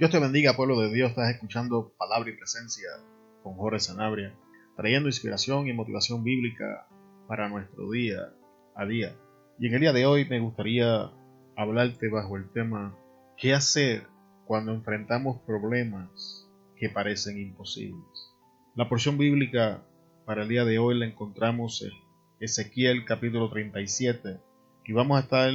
Dios te bendiga, pueblo de Dios. Estás escuchando Palabra y Presencia con Jorge Sanabria, trayendo inspiración y motivación bíblica para nuestro día a día. Y en el día de hoy me gustaría hablarte bajo el tema ¿Qué hacer cuando enfrentamos problemas que parecen imposibles? La porción bíblica para el día de hoy la encontramos en Ezequiel capítulo 37 y vamos a estar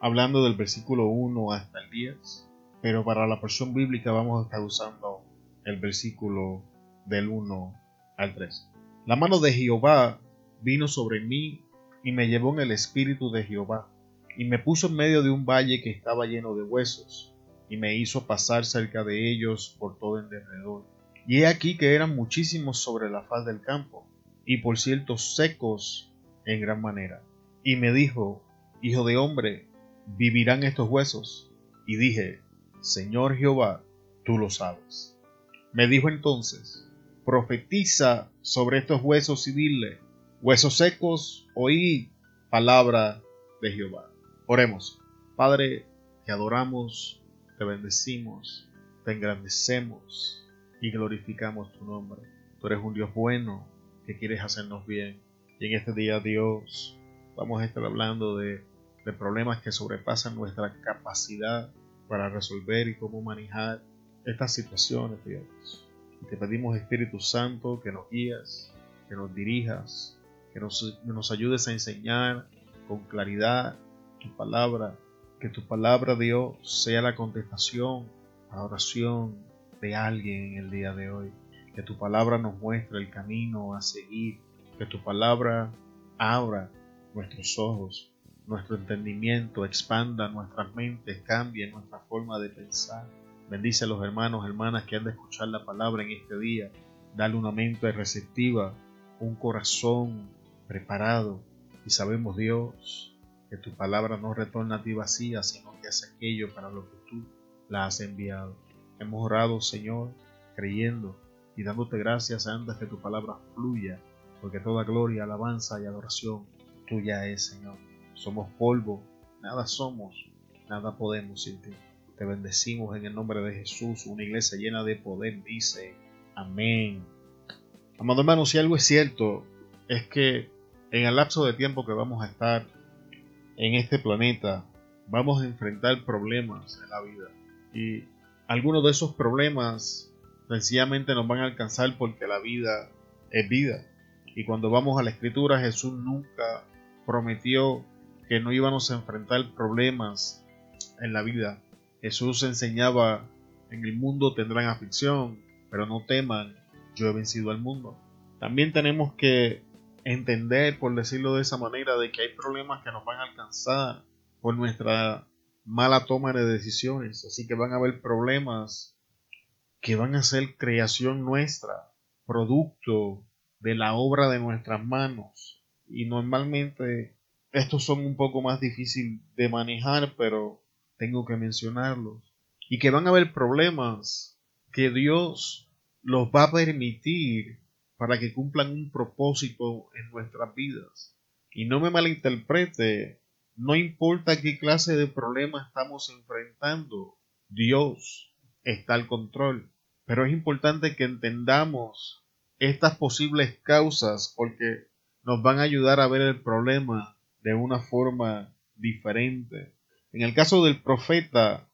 hablando del versículo 1 hasta el 10 pero para la porción bíblica vamos a estar usando el versículo del 1 al 3. La mano de Jehová vino sobre mí y me llevó en el espíritu de Jehová, y me puso en medio de un valle que estaba lleno de huesos, y me hizo pasar cerca de ellos por todo el derredor. Y he aquí que eran muchísimos sobre la faz del campo, y por cierto secos en gran manera. Y me dijo, Hijo de hombre, ¿vivirán estos huesos? Y dije, Señor Jehová, tú lo sabes. Me dijo entonces, profetiza sobre estos huesos y dile, huesos secos, oí palabra de Jehová. Oremos. Padre, te adoramos, te bendecimos, te engrandecemos y glorificamos tu nombre. Tú eres un Dios bueno que quieres hacernos bien. Y en este día, Dios, vamos a estar hablando de, de problemas que sobrepasan nuestra capacidad para resolver y cómo manejar estas situaciones, Dios. Te pedimos, Espíritu Santo, que nos guías, que nos dirijas, que nos, nos ayudes a enseñar con claridad tu palabra, que tu palabra, Dios, sea la contestación a la oración de alguien en el día de hoy. Que tu palabra nos muestre el camino a seguir. Que tu palabra abra nuestros ojos nuestro entendimiento, expanda nuestras mentes, cambie nuestra forma de pensar. Bendice a los hermanos, hermanas que han de escuchar la palabra en este día. Dale una mente receptiva, un corazón preparado. Y sabemos, Dios, que tu palabra no retorna a ti vacía, sino que hace aquello para lo que tú la has enviado. Hemos orado, Señor, creyendo y dándote gracias antes que tu palabra fluya, porque toda gloria, alabanza y adoración tuya es, Señor. Somos polvo, nada somos, nada podemos sin ti. Te bendecimos en el nombre de Jesús, una iglesia llena de poder, dice, amén. Amado hermano, si algo es cierto, es que en el lapso de tiempo que vamos a estar en este planeta, vamos a enfrentar problemas en la vida. Y algunos de esos problemas sencillamente nos van a alcanzar porque la vida es vida. Y cuando vamos a la escritura, Jesús nunca prometió que no íbamos a enfrentar problemas en la vida. Jesús enseñaba, en el mundo tendrán aflicción, pero no teman, yo he vencido al mundo. También tenemos que entender, por decirlo de esa manera, de que hay problemas que nos van a alcanzar por nuestra mala toma de decisiones. Así que van a haber problemas que van a ser creación nuestra, producto de la obra de nuestras manos. Y normalmente estos son un poco más difíciles de manejar, pero tengo que mencionarlos. Y que van a haber problemas que Dios los va a permitir para que cumplan un propósito en nuestras vidas. Y no me malinterprete, no importa qué clase de problema estamos enfrentando, Dios está al control. Pero es importante que entendamos estas posibles causas porque nos van a ayudar a ver el problema de una forma diferente. En el caso del profeta,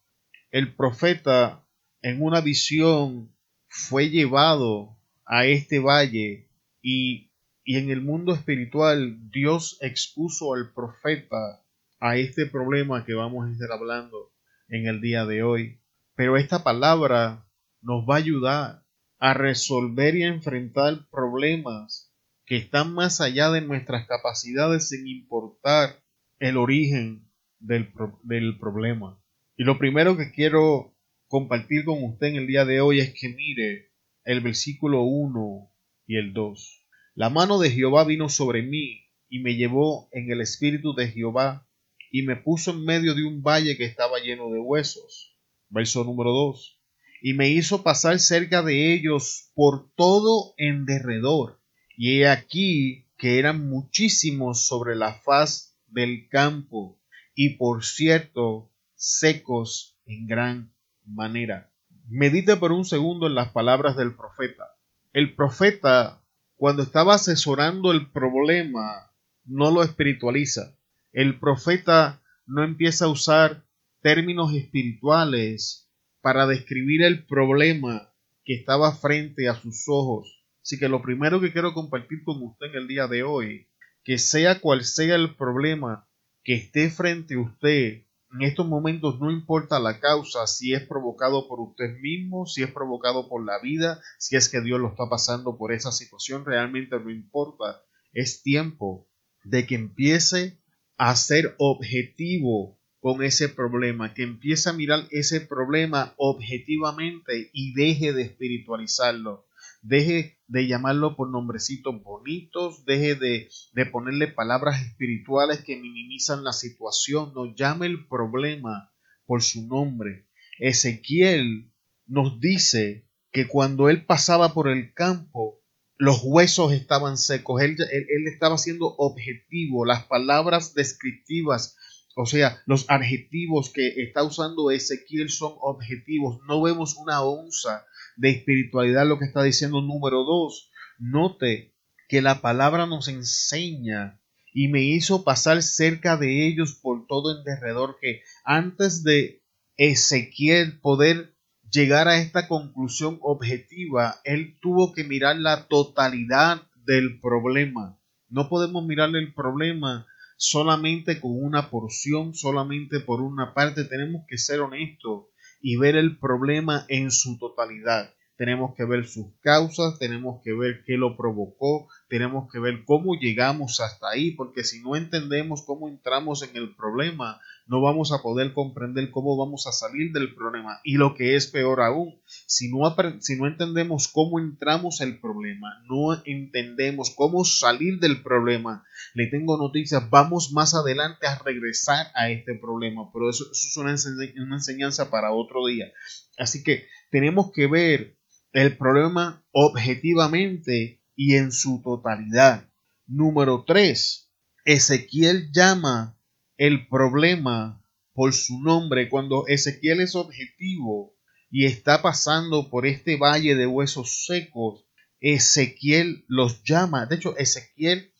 el profeta en una visión fue llevado a este valle y, y en el mundo espiritual Dios expuso al profeta a este problema que vamos a estar hablando en el día de hoy. Pero esta palabra nos va a ayudar a resolver y a enfrentar problemas que están más allá de nuestras capacidades sin importar el origen del, del, problema. Y lo primero que quiero compartir con usted en el día de hoy es que mire el versículo 1 y el 2. La mano de Jehová vino sobre mí y me llevó en el espíritu de Jehová y me puso en medio de un valle que estaba lleno de huesos. Verso número 2. Y me hizo pasar cerca de ellos por todo en derredor y he aquí que eran muchísimos sobre la faz del campo, y por cierto, secos en gran manera. medite por un segundo en las palabras del profeta. El profeta, cuando estaba asesorando el problema, no lo espiritualiza. El profeta no empieza a usar términos espirituales para describir el problema que estaba frente a sus ojos. Así que lo primero que quiero compartir con usted en el día de hoy, que sea cual sea el problema que esté frente a usted, en estos momentos no importa la causa, si es provocado por usted mismo, si es provocado por la vida, si es que Dios lo está pasando por esa situación, realmente no importa. Es tiempo de que empiece a ser objetivo con ese problema, que empiece a mirar ese problema objetivamente y deje de espiritualizarlo, deje de llamarlo por nombrecitos bonitos, deje de, de ponerle palabras espirituales que minimizan la situación, no llame el problema por su nombre. Ezequiel nos dice que cuando él pasaba por el campo, los huesos estaban secos, él, él, estaba siendo objetivo, las palabras descriptivas o sea, los adjetivos que está usando Ezequiel son objetivos. No vemos una onza de espiritualidad lo que está diciendo número dos. Note que la palabra nos enseña y me hizo pasar cerca de ellos por todo en derredor que antes de Ezequiel poder llegar a esta conclusión objetiva, él tuvo que mirar la totalidad del problema. No podemos mirarle el problema solamente con una porción, solamente por una parte. Tenemos que ser honestos y ver el problema en su totalidad tenemos que ver sus causas, tenemos que ver qué lo provocó, tenemos que ver cómo llegamos hasta ahí, porque si no entendemos cómo entramos en el problema, no vamos a poder comprender cómo vamos a salir del problema. Y lo que es peor aún, si no, si no entendemos cómo entramos el problema, no entendemos cómo salir del problema, le tengo noticias, vamos más adelante a regresar a este problema, pero eso, es una enseñanza para otro día. Así que tenemos que ver el problema objetivamente y en su totalidad. Número 3. Ezequiel llama el problema por su nombre. Cuando Ezequiel es objetivo y está pasando por este valle de huesos secos, Ezequiel los llama. De hecho, Ezequiel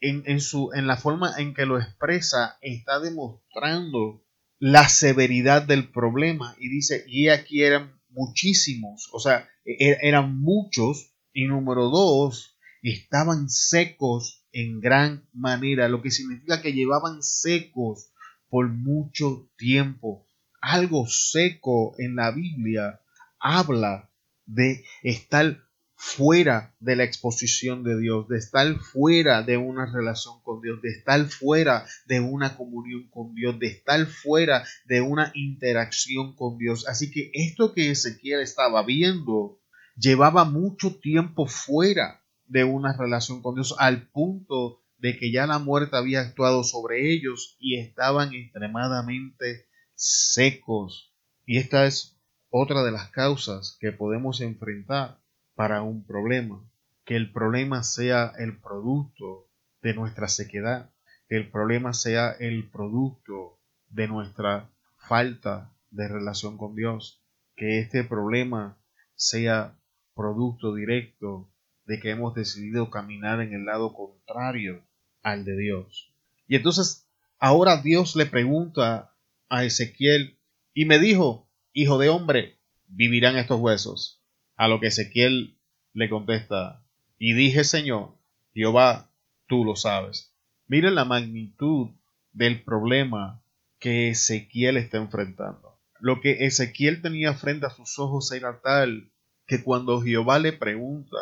en, en, su, en la forma en que lo expresa está demostrando la severidad del problema y dice, y aquí eran muchísimos, o sea, e-, e-, eran muchos, y número dos, estaban secos en gran manera, lo que significa que llevaban secos por mucho tiempo. Algo seco en la Biblia habla de estar fuera de la exposición de Dios, de estar fuera de una relación con Dios, de estar fuera de una comunión con Dios, de estar fuera de una interacción con Dios. Así que esto que Ezequiel estaba viendo llevaba mucho tiempo fuera de una relación con Dios al punto de que ya la muerte había actuado sobre ellos y estaban extremadamente secos. Y esta es otra de las causas que podemos enfrentar para un problema, que el problema sea el producto de nuestra sequedad, que el problema sea el producto de nuestra falta de relación con Dios, que este problema sea producto directo de que hemos decidido caminar en el lado contrario al de Dios. Y entonces ahora Dios le pregunta a Ezequiel y me dijo, hijo de hombre, vivirán estos huesos. A lo que Ezequiel le contesta, y dije, Señor, Jehová, tú lo sabes. Miren la magnitud del problema que Ezequiel está enfrentando. Lo que Ezequiel tenía frente a sus ojos era tal que cuando Jehová le pregunta,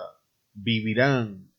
¿vivirán?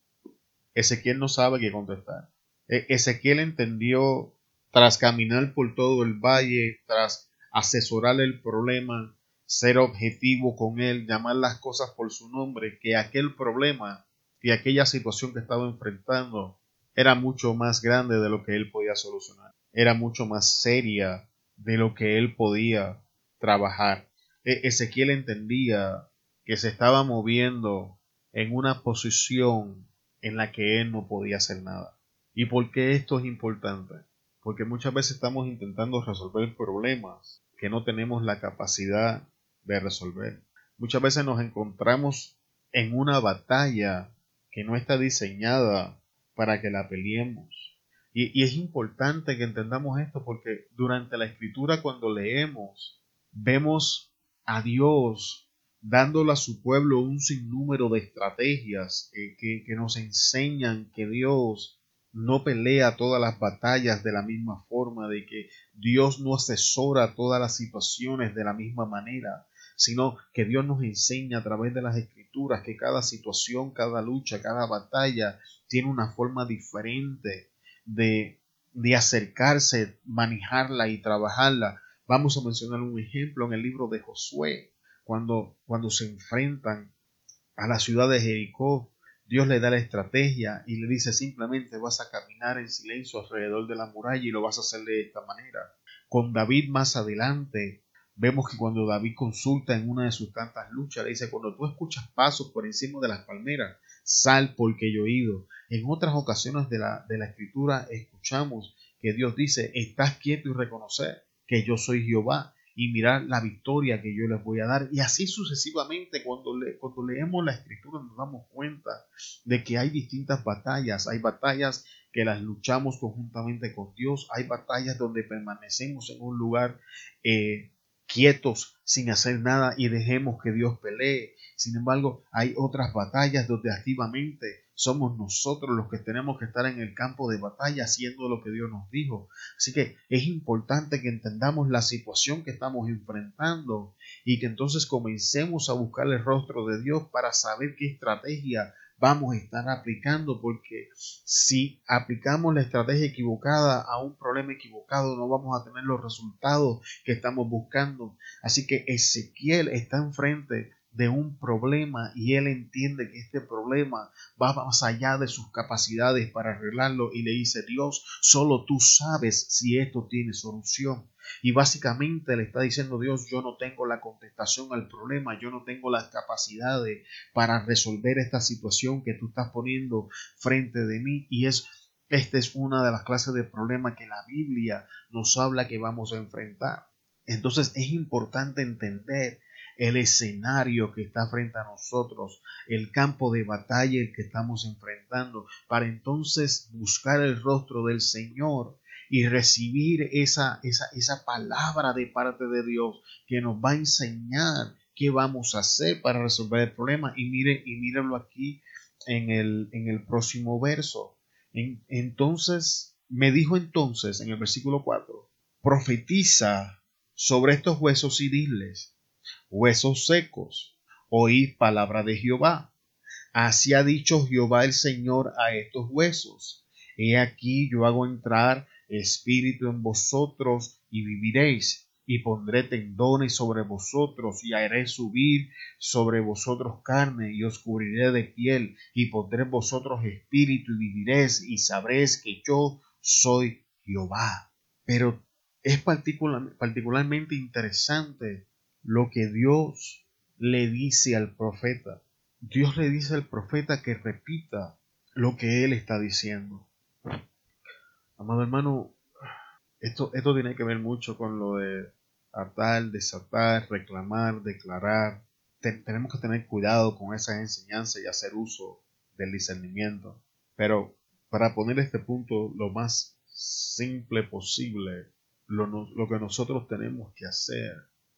Ezequiel no sabe qué contestar. E-, Ezequiel entendió, tras caminar por todo el valle, tras asesorar el problema, ser objetivo con él, llamar las cosas por su nombre, que aquel problema y aquella situación que estaba enfrentando era mucho más grande de lo que él podía solucionar, era mucho más seria de lo que él podía trabajar. E-, Ezequiel entendía que se estaba moviendo en una posición en la que él no podía hacer nada. ¿Y por qué esto es importante? Porque muchas veces estamos intentando resolver problemas que no tenemos la capacidad de resolver. Muchas veces nos encontramos en una batalla que no está diseñada para que la peleemos. Y, es importante que entendamos esto porque durante la escritura cuando leemos vemos a Dios dándole a su pueblo un sinnúmero de estrategias que nos enseñan que Dios no pelea todas las batallas de la misma forma, de que Dios no asesora todas las situaciones de la misma manera, sino que Dios nos enseña a través de las escrituras que cada situación, cada lucha, cada batalla tiene una forma diferente de, de acercarse, manejarla y trabajarla. Vamos a mencionar un ejemplo en el libro de Josué, cuando, cuando se enfrentan a la ciudad de Jericó, Dios le da la estrategia y le dice simplemente vas a caminar en silencio alrededor de la muralla y lo vas a hacer de esta manera. Con David más adelante, vemos que cuando David consulta en una de sus tantas luchas, le dice, cuando tú escuchas pasos por encima de las palmeras, sal porque yo he ido. En otras ocasiones de la, de la escritura escuchamos que Dios dice, estás quieto y reconocer que yo soy Jehová y mirar la victoria que yo les voy a dar. Y así sucesivamente, cuando, le, cuando leemos la escritura nos damos cuenta de que hay distintas batallas. Hay batallas que las luchamos conjuntamente con Dios. Hay batallas donde permanecemos en un lugar eh, quietos sin hacer nada y dejemos que Dios pelee. Sin embargo, hay otras batallas donde activamente somos nosotros los que tenemos que estar en el campo de batalla haciendo lo que Dios nos dijo. Así que es importante que entendamos la situación que estamos enfrentando y que entonces comencemos a buscar el rostro de Dios para saber qué estrategia vamos a estar aplicando, porque si aplicamos la estrategia equivocada a un problema equivocado, no vamos a tener los resultados que estamos buscando. Así que Ezequiel está enfrente de un problema y él entiende que este problema va más allá de sus capacidades para arreglarlo y le dice Dios, solo tú sabes si esto tiene solución. Y básicamente le está diciendo Dios, yo no tengo la contestación al problema, yo no tengo las capacidades para resolver esta situación que tú estás poniendo frente de mí. Y es, esta es una de las clases de problemas que la Biblia nos habla que vamos a enfrentar. Entonces es importante entender el escenario que está frente a nosotros, el campo de batalla que estamos enfrentando, para entonces buscar el rostro del Señor y recibir esa, esa, esa palabra de parte de Dios que nos va a enseñar qué vamos a hacer para resolver el problema. Y mire, y mírenlo aquí en el, en el próximo verso. entonces, me dijo entonces en el versículo 4, profetiza sobre estos huesos y diles, huesos secos, oíd palabra de Jehová. Así ha dicho Jehová el Señor a estos huesos. He aquí yo hago entrar espíritu en vosotros y viviréis. Y pondré tendones sobre vosotros y haré subir sobre vosotros carne y os cubriré de piel y pondré en vosotros espíritu y viviréis y sabréis que yo soy Jehová. Pero es particularmente interesante lo que Dios le dice al profeta. Dios le dice al profeta que repita lo que él está diciendo. Amado hermano, esto, esto tiene que ver mucho con lo de atar, desatar, reclamar, declarar. tenemos que tener cuidado con esa enseñanza y hacer uso del discernimiento. Pero para poner este punto lo más simple posible, lo, lo que nosotros tenemos que hacer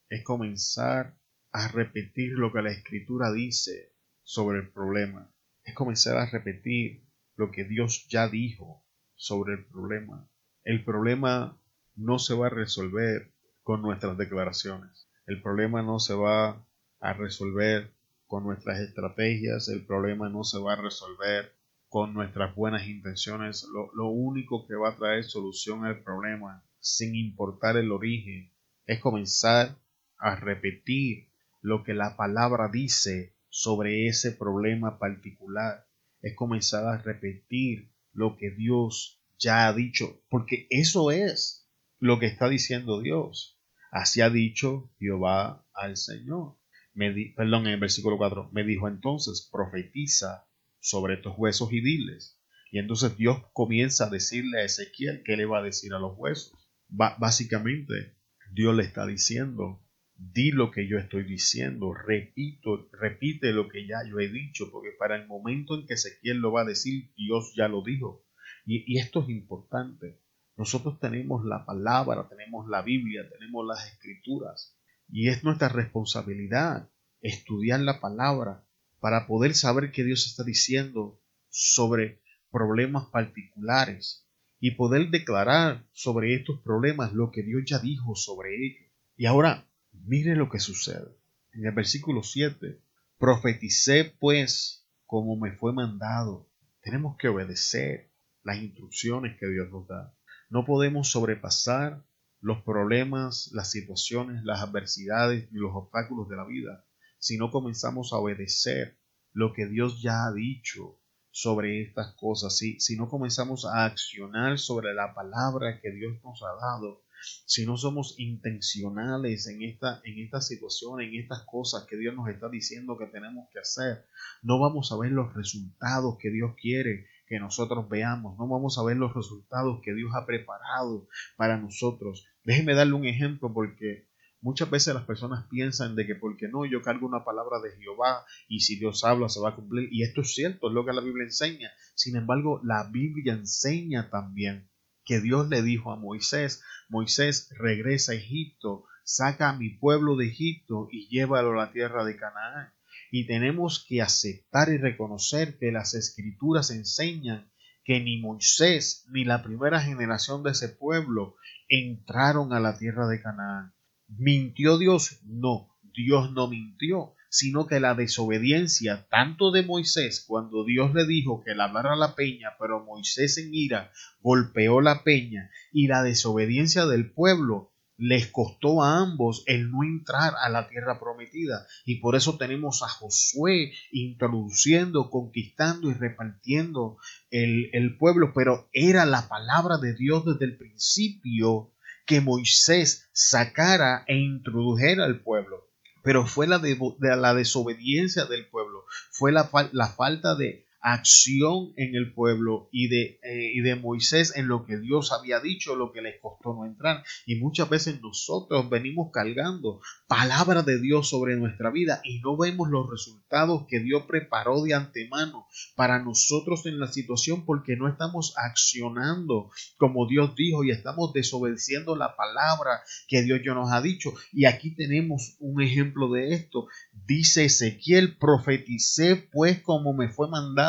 es comenzar a repetir lo que la escritura dice sobre el problema. Es comenzar a repetir lo que Dios ya dijo sobre el problema. El problema no se va a resolver con nuestras declaraciones. El problema no se va a resolver con nuestras estrategias. El problema no se va a resolver con nuestras buenas intenciones. Lo, lo único que va a traer solución al problema, sin importar el origen, es comenzar a repetir lo que la palabra dice sobre ese problema particular. Es comenzar a repetir lo que Dios ya ha dicho, porque eso es lo que está diciendo Dios. Así ha dicho Jehová al Señor. Me perdón, en el versículo 4, me dijo entonces, profetiza sobre estos huesos y diles. Y entonces Dios comienza a decirle a Ezequiel qué le va a decir a los huesos. básicamente, Dios le está diciendo, di lo que yo estoy diciendo, repito, repite lo que ya yo he dicho, porque para el momento en que Ezequiel lo va a decir, Dios ya lo dijo. Y, y esto es importante. Nosotros tenemos la palabra, tenemos la Biblia, tenemos las escrituras, y es nuestra responsabilidad estudiar la palabra para poder saber qué Dios está diciendo sobre problemas particulares y poder declarar sobre estos problemas lo que Dios ya dijo sobre ellos. Y ahora, mire lo que sucede. En el versículo 7, profeticé pues como me fue mandado. Tenemos que obedecer las instrucciones que Dios nos da. No podemos sobrepasar los problemas, las situaciones, las adversidades y los obstáculos de la vida si no comenzamos a obedecer lo que Dios ya ha dicho sobre estas cosas, si, si no comenzamos a accionar sobre la palabra que Dios nos ha dado, si no somos intencionales en esta, en esta situación, en estas cosas que Dios nos está diciendo que tenemos que hacer, no vamos a ver los resultados que Dios quiere que nosotros veamos, no vamos a ver los resultados que Dios ha preparado para nosotros. Déjeme darle un ejemplo porque Muchas veces las personas piensan de que porque no, yo cargo una palabra de Jehová y si Dios habla se va a cumplir. Y esto es cierto, es lo que la Biblia enseña. Sin embargo, la Biblia enseña también que Dios le dijo a Moisés, Moisés regresa a Egipto, saca a mi pueblo de Egipto y llévalo a la tierra de Canaán. Y tenemos que aceptar y reconocer que las escrituras enseñan que ni Moisés ni la primera generación de ese pueblo entraron a la tierra de Canaán. ¿Mintió Dios? No, Dios no mintió, sino que la desobediencia tanto de Moisés cuando Dios le dijo que lavara la peña, pero Moisés en ira golpeó la peña, y la desobediencia del pueblo les costó a ambos el no entrar a la tierra prometida. Y por eso tenemos a Josué introduciendo, conquistando y repartiendo el, el pueblo. Pero era la palabra de Dios desde el principio que Moisés sacara e introdujera al pueblo. Pero fue la, de, la desobediencia del pueblo, fue la, la falta de acción en el pueblo y de, eh, y de Moisés en lo que Dios había dicho, lo que les costó no entrar. Y muchas veces nosotros venimos cargando palabra de Dios sobre nuestra vida y no vemos los resultados que Dios preparó de antemano para nosotros en la situación porque no estamos accionando como Dios dijo y estamos desobedeciendo la palabra que Dios ya nos ha dicho. Y aquí tenemos un ejemplo de esto. Dice Ezequiel, profeticé pues como me fue mandado.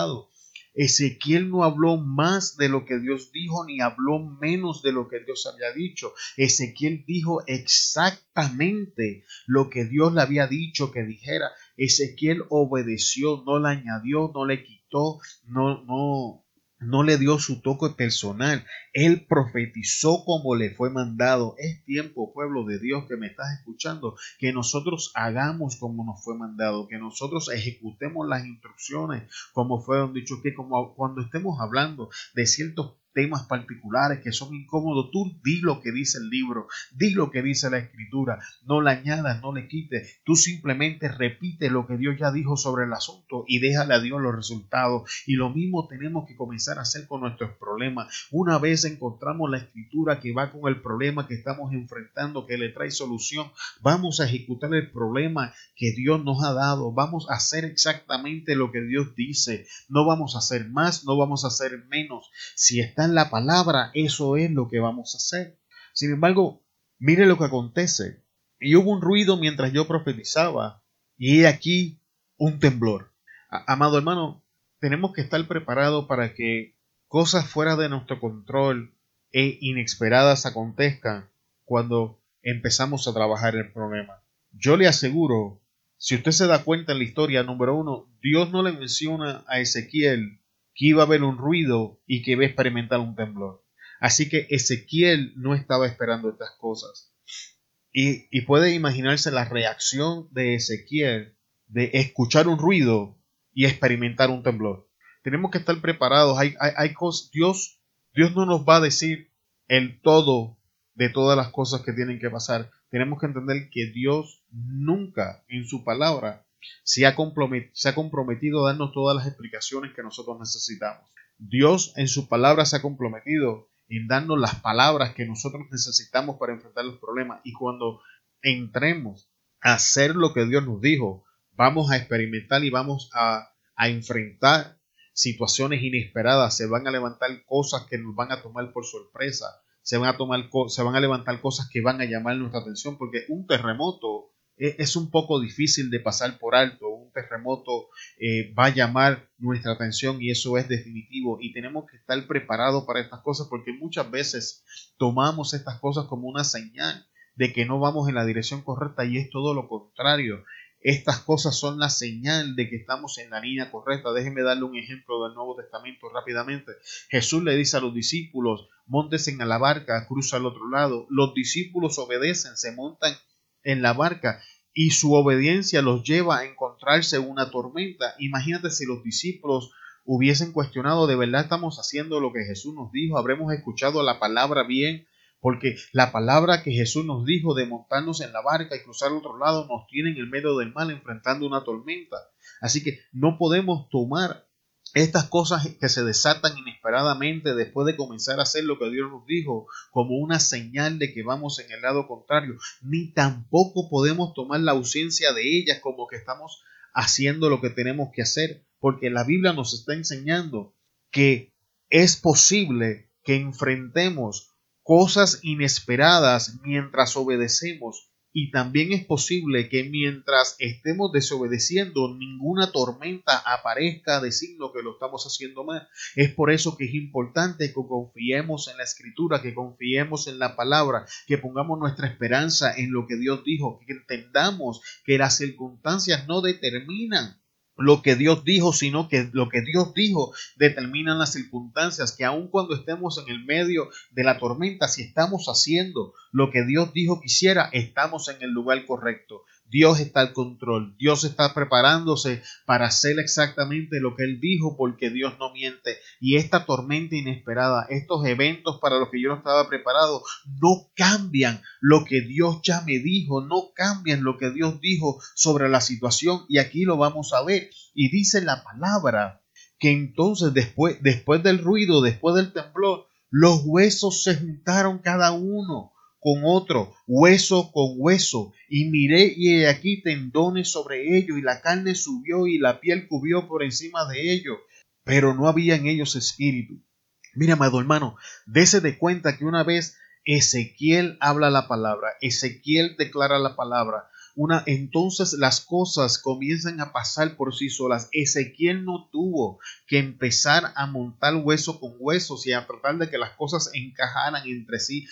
Ezequiel no habló más de lo que Dios dijo ni habló menos de lo que Dios había dicho. Ezequiel dijo exactamente lo que Dios le había dicho que dijera. Ezequiel obedeció, no le añadió, no le quitó, no, no, no le dio su toque personal. Él profetizó como le fue mandado. Es tiempo, pueblo de Dios que me estás escuchando, que nosotros hagamos como nos fue mandado, que nosotros ejecutemos las instrucciones como fueron dichos, que como cuando estemos hablando de ciertos temas particulares que son incómodos, tú di lo que dice el libro, di lo que dice la escritura, no le añadas, no le quites, tú simplemente repite lo que Dios ya dijo sobre el asunto y déjale a Dios los resultados. Y lo mismo tenemos que comenzar a hacer con nuestros problemas. Una vez encontramos la escritura que va con el problema que estamos enfrentando, que le trae solución, vamos a ejecutar el problema que Dios nos ha dado, vamos a hacer exactamente lo que Dios dice, no vamos a hacer más, no vamos a hacer menos. Si está en la palabra, eso es lo que vamos a hacer. Sin embargo, mire lo que acontece. Y hubo un ruido mientras yo profetizaba, y he aquí un temblor. amado hermano, tenemos que estar preparados para que cosas fuera de nuestro control e inesperadas acontezcan cuando empezamos a trabajar el problema. Yo le aseguro, si usted se da cuenta en la historia, número uno, Dios no le menciona a Ezequiel que iba a haber un ruido y que iba a experimentar un temblor. Así que Ezequiel no estaba esperando estas cosas. Y, y puede imaginarse la reacción de Ezequiel de escuchar un ruido y experimentar un temblor. Tenemos que estar preparados. Hay, hay, Dios, Dios no nos va a decir el todo de todas las cosas que tienen que pasar. Tenemos que entender que Dios nunca en su palabra se ha, comprometido a darnos todas las explicaciones que nosotros necesitamos. Dios en su palabra se ha comprometido en darnos las palabras que nosotros necesitamos para enfrentar los problemas. Y cuando entremos hacer lo que Dios nos dijo, vamos a experimentar y vamos a, a enfrentar situaciones inesperadas, se van a levantar cosas que nos van a tomar por sorpresa, se van a tomar se van a levantar cosas que van a llamar nuestra atención porque un terremoto es un poco difícil de pasar por alto. Un terremoto eh, va a llamar nuestra atención y eso es definitivo. Y tenemos que estar preparados para estas cosas porque muchas veces tomamos estas cosas como una señal de que no vamos en la dirección correcta y es todo lo contrario. Estas cosas son la señal de que estamos en la línea correcta. Déjenme darle un ejemplo del Nuevo Testamento rápidamente. Jesús le dice a los discípulos, montense en la barca, cruza al otro lado. Los discípulos obedecen, se montan en la barca y su obediencia los lleva a encontrarse una tormenta. Imagínate si los discípulos hubiesen cuestionado, ¿de verdad estamos haciendo lo que Jesús nos dijo? ¿Habremos escuchado la palabra bien? Porque la palabra que Jesús nos dijo de montarnos en la barca y cruzar al otro lado nos tiene en el medio del mal enfrentando una tormenta. Así que no podemos tomar estas cosas que se desatan inesperadamente después de comenzar a hacer lo que Dios nos dijo como una señal de que vamos en el lado contrario, ni tampoco podemos tomar la ausencia de ellas como que estamos haciendo lo que tenemos que hacer, porque la Biblia nos está enseñando que es posible que enfrentemos cosas inesperadas mientras obedecemos y también es posible que mientras estemos desobedeciendo, ninguna tormenta aparezca de signo que lo estamos haciendo mal. Es por eso que es importante que confiemos en la escritura, que confiemos en la palabra, que pongamos nuestra esperanza en lo que Dios dijo, que entendamos que las circunstancias no determinan lo que Dios dijo, sino que lo que Dios dijo determinan las circunstancias, que aun cuando estemos en el medio de la tormenta, si estamos haciendo lo que Dios dijo quisiera, estamos en el lugar correcto. Dios está al control, Dios está preparándose para hacer exactamente lo que Él dijo porque Dios no miente. Y esta tormenta inesperada, estos eventos para los que yo no estaba preparado, no cambian lo que Dios ya me dijo, no cambian lo que Dios dijo sobre la situación. Y aquí lo vamos a ver. Y dice la palabra que entonces después, después del ruido, después del temblor, los huesos se juntaron cada uno con otro, hueso con hueso, y miré y he aquí tendones sobre ellos, y la carne subió y la piel cubrió por encima de ellos, pero no había en ellos espíritu. Mira, amado hermano, dése de cuenta que una vez Ezequiel habla la palabra, Ezequiel declara la palabra, una, entonces las cosas comienzan a pasar por sí solas. Ezequiel no tuvo que empezar a montar hueso con huesos y a tratar de que las cosas encajaran entre sí.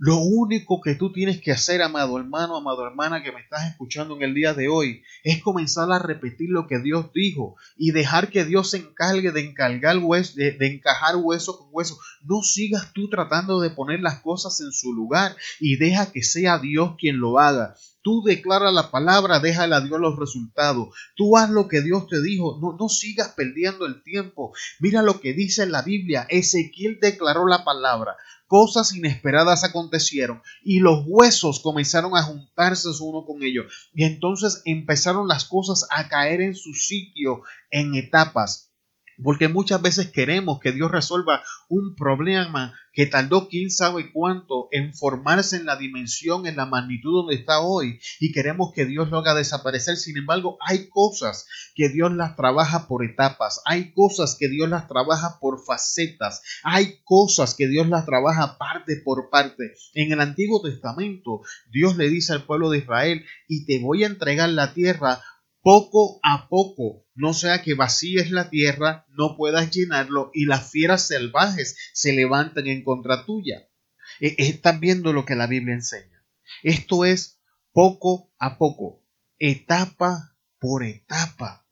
Lo único que tú tienes que hacer, amado hermano, amado hermana que me estás escuchando en el día de hoy, es comenzar a repetir lo que Dios dijo y dejar que Dios se encargue de encargar hueso, de, encajar hueso con hueso. No sigas tú tratando de poner las cosas en su lugar y deja que sea Dios quien lo haga. Tú declara la palabra, déjale a Dios los resultados. Tú haz lo que Dios te dijo. No, no sigas perdiendo el tiempo. Mira lo que dice en la Biblia. Ezequiel declaró la palabra cosas inesperadas acontecieron y los huesos comenzaron a juntarse uno con ellos. Y entonces empezaron las cosas a caer en su sitio en etapas. Porque muchas veces queremos que Dios resuelva un problema que tardó quién sabe cuánto en formarse en la dimensión, en la magnitud donde está hoy, y queremos que Dios lo haga desaparecer. Sin embargo, hay cosas que Dios las trabaja por etapas, hay cosas que Dios las trabaja por facetas, hay cosas que Dios las trabaja parte por parte. En el Antiguo Testamento, Dios le dice al pueblo de Israel, y te voy a entregar la tierra poco a poco, no sea que vacíes la tierra, no puedas llenarlo y las fieras salvajes se levanten en contra tuya. E, están viendo lo que la Biblia enseña. Esto es poco a poco, etapa por etapa.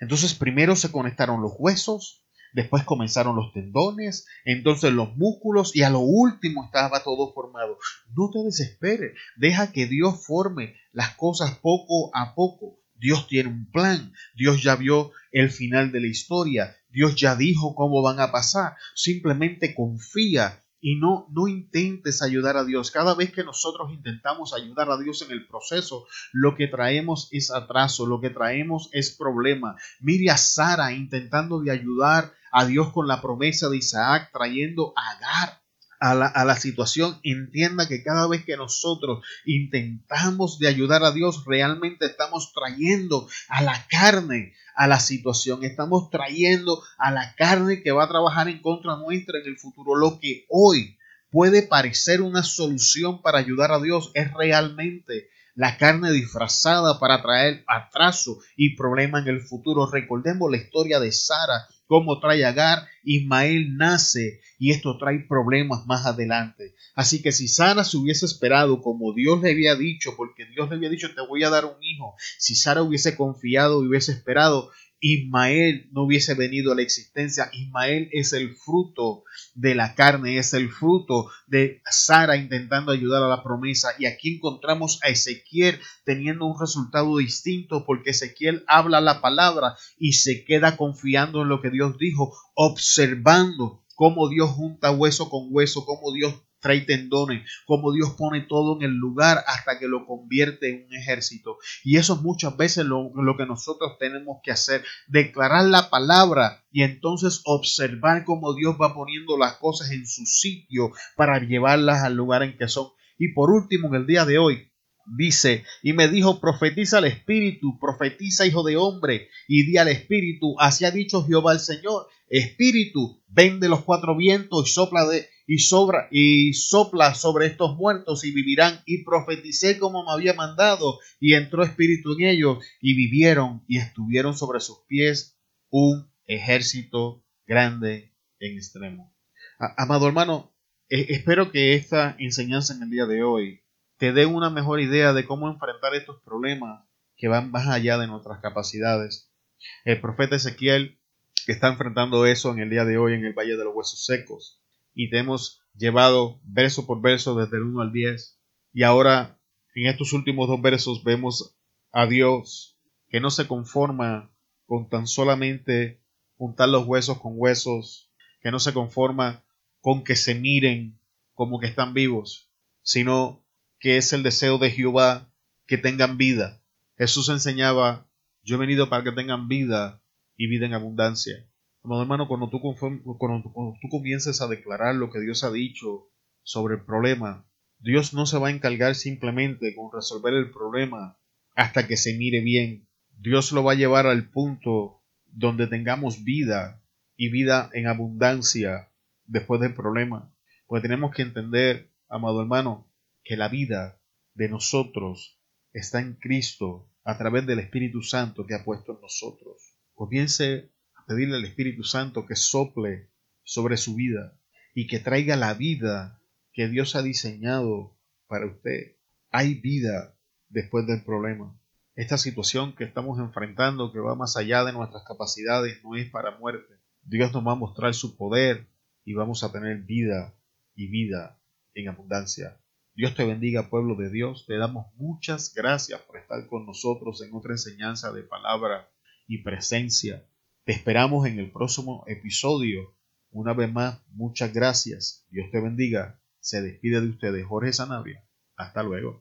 Entonces primero se conectaron los huesos, después comenzaron los tendones, entonces los músculos y a lo último estaba todo formado. No te desesperes, deja que Dios forme las cosas poco a poco. Dios tiene un plan, Dios ya vio el final de la historia, Dios ya dijo cómo van a pasar, simplemente confía y no, no intentes ayudar a Dios. Cada vez que nosotros intentamos ayudar a Dios en el proceso, lo que traemos es atraso, lo que traemos es problema. Mire a Sara intentando de ayudar a Dios con la promesa de Isaac, trayendo a Agar a la, situación, entienda que cada vez que nosotros intentamos de ayudar a Dios, realmente estamos trayendo a la carne a la situación, estamos trayendo a la carne que va a trabajar en contra nuestra en el futuro. Lo que hoy puede parecer una solución para ayudar a Dios es realmente la carne disfrazada para traer atraso y problema en el futuro. Recordemos la historia de Sara cómo trae Agar, Ismael nace y esto trae problemas más adelante. Así que si Sara se hubiese esperado como Dios le había dicho, porque Dios le había dicho te voy a dar un hijo, si Sara hubiese confiado y hubiese esperado, Ismael no hubiese venido a la existencia. Ismael es el fruto de la carne, es el fruto de Sara intentando ayudar a la promesa. Y aquí encontramos a Ezequiel teniendo un resultado distinto porque Ezequiel habla la palabra y se queda confiando en lo que Dios dijo, observando cómo Dios junta hueso con hueso, cómo Dios trae tendones, como Dios pone todo en el lugar hasta que lo convierte en un ejército. Y eso es muchas veces lo, lo que nosotros tenemos que hacer, declarar la palabra y entonces observar cómo Dios va poniendo las cosas en su sitio para llevarlas al lugar en que son. Y por último, en el día de hoy, dice, y me dijo, profetiza al Espíritu, profetiza hijo de hombre, y di al Espíritu, así ha dicho Jehová el Señor, Espíritu, ven de los cuatro vientos y sopla de y sobra y sopla sobre estos muertos y vivirán y profeticé como me había mandado y entró espíritu en ellos y vivieron y estuvieron sobre sus pies un ejército grande en extremo. Amado hermano, e, espero que esta enseñanza en el día de hoy te dé una mejor idea de cómo enfrentar estos problemas que van más allá de nuestras capacidades. El profeta Ezequiel que está enfrentando eso en el día de hoy en el Valle de los Huesos Secos y te hemos llevado verso por verso desde el 1 al 10. Y ahora, en estos últimos dos versos, vemos a Dios que no se conforma con tan solamente juntar los huesos con huesos, que no se conforma con que se miren como que están vivos, sino que es el deseo de Jehová que tengan vida. Jesús enseñaba, yo he venido para que tengan vida y vida en abundancia. Amado hermano, cuando tú, cuando tú comiences a declarar lo que Dios ha dicho sobre el problema, Dios no se va a encargar simplemente con resolver el problema hasta que se mire bien. Dios lo va a llevar al punto donde tengamos vida y vida en abundancia después del problema. Pues tenemos que entender, amado hermano, que la vida de nosotros está en Cristo a través del Espíritu Santo que ha puesto en nosotros. Comience pedirle al Espíritu Santo que sople sobre su vida y que traiga la vida que Dios ha diseñado para usted. Hay vida después del problema. Esta situación que estamos enfrentando, que va más allá de nuestras capacidades, no es para muerte. Dios nos va a mostrar su poder y vamos a tener vida y vida en abundancia. Dios te bendiga, pueblo de Dios. Te damos muchas gracias por estar con nosotros en otra enseñanza de palabra y presencia. Te esperamos en el próximo episodio. Una vez más, muchas gracias. Dios te bendiga. Se despide de ustedes Jorge Sanabria. Hasta luego.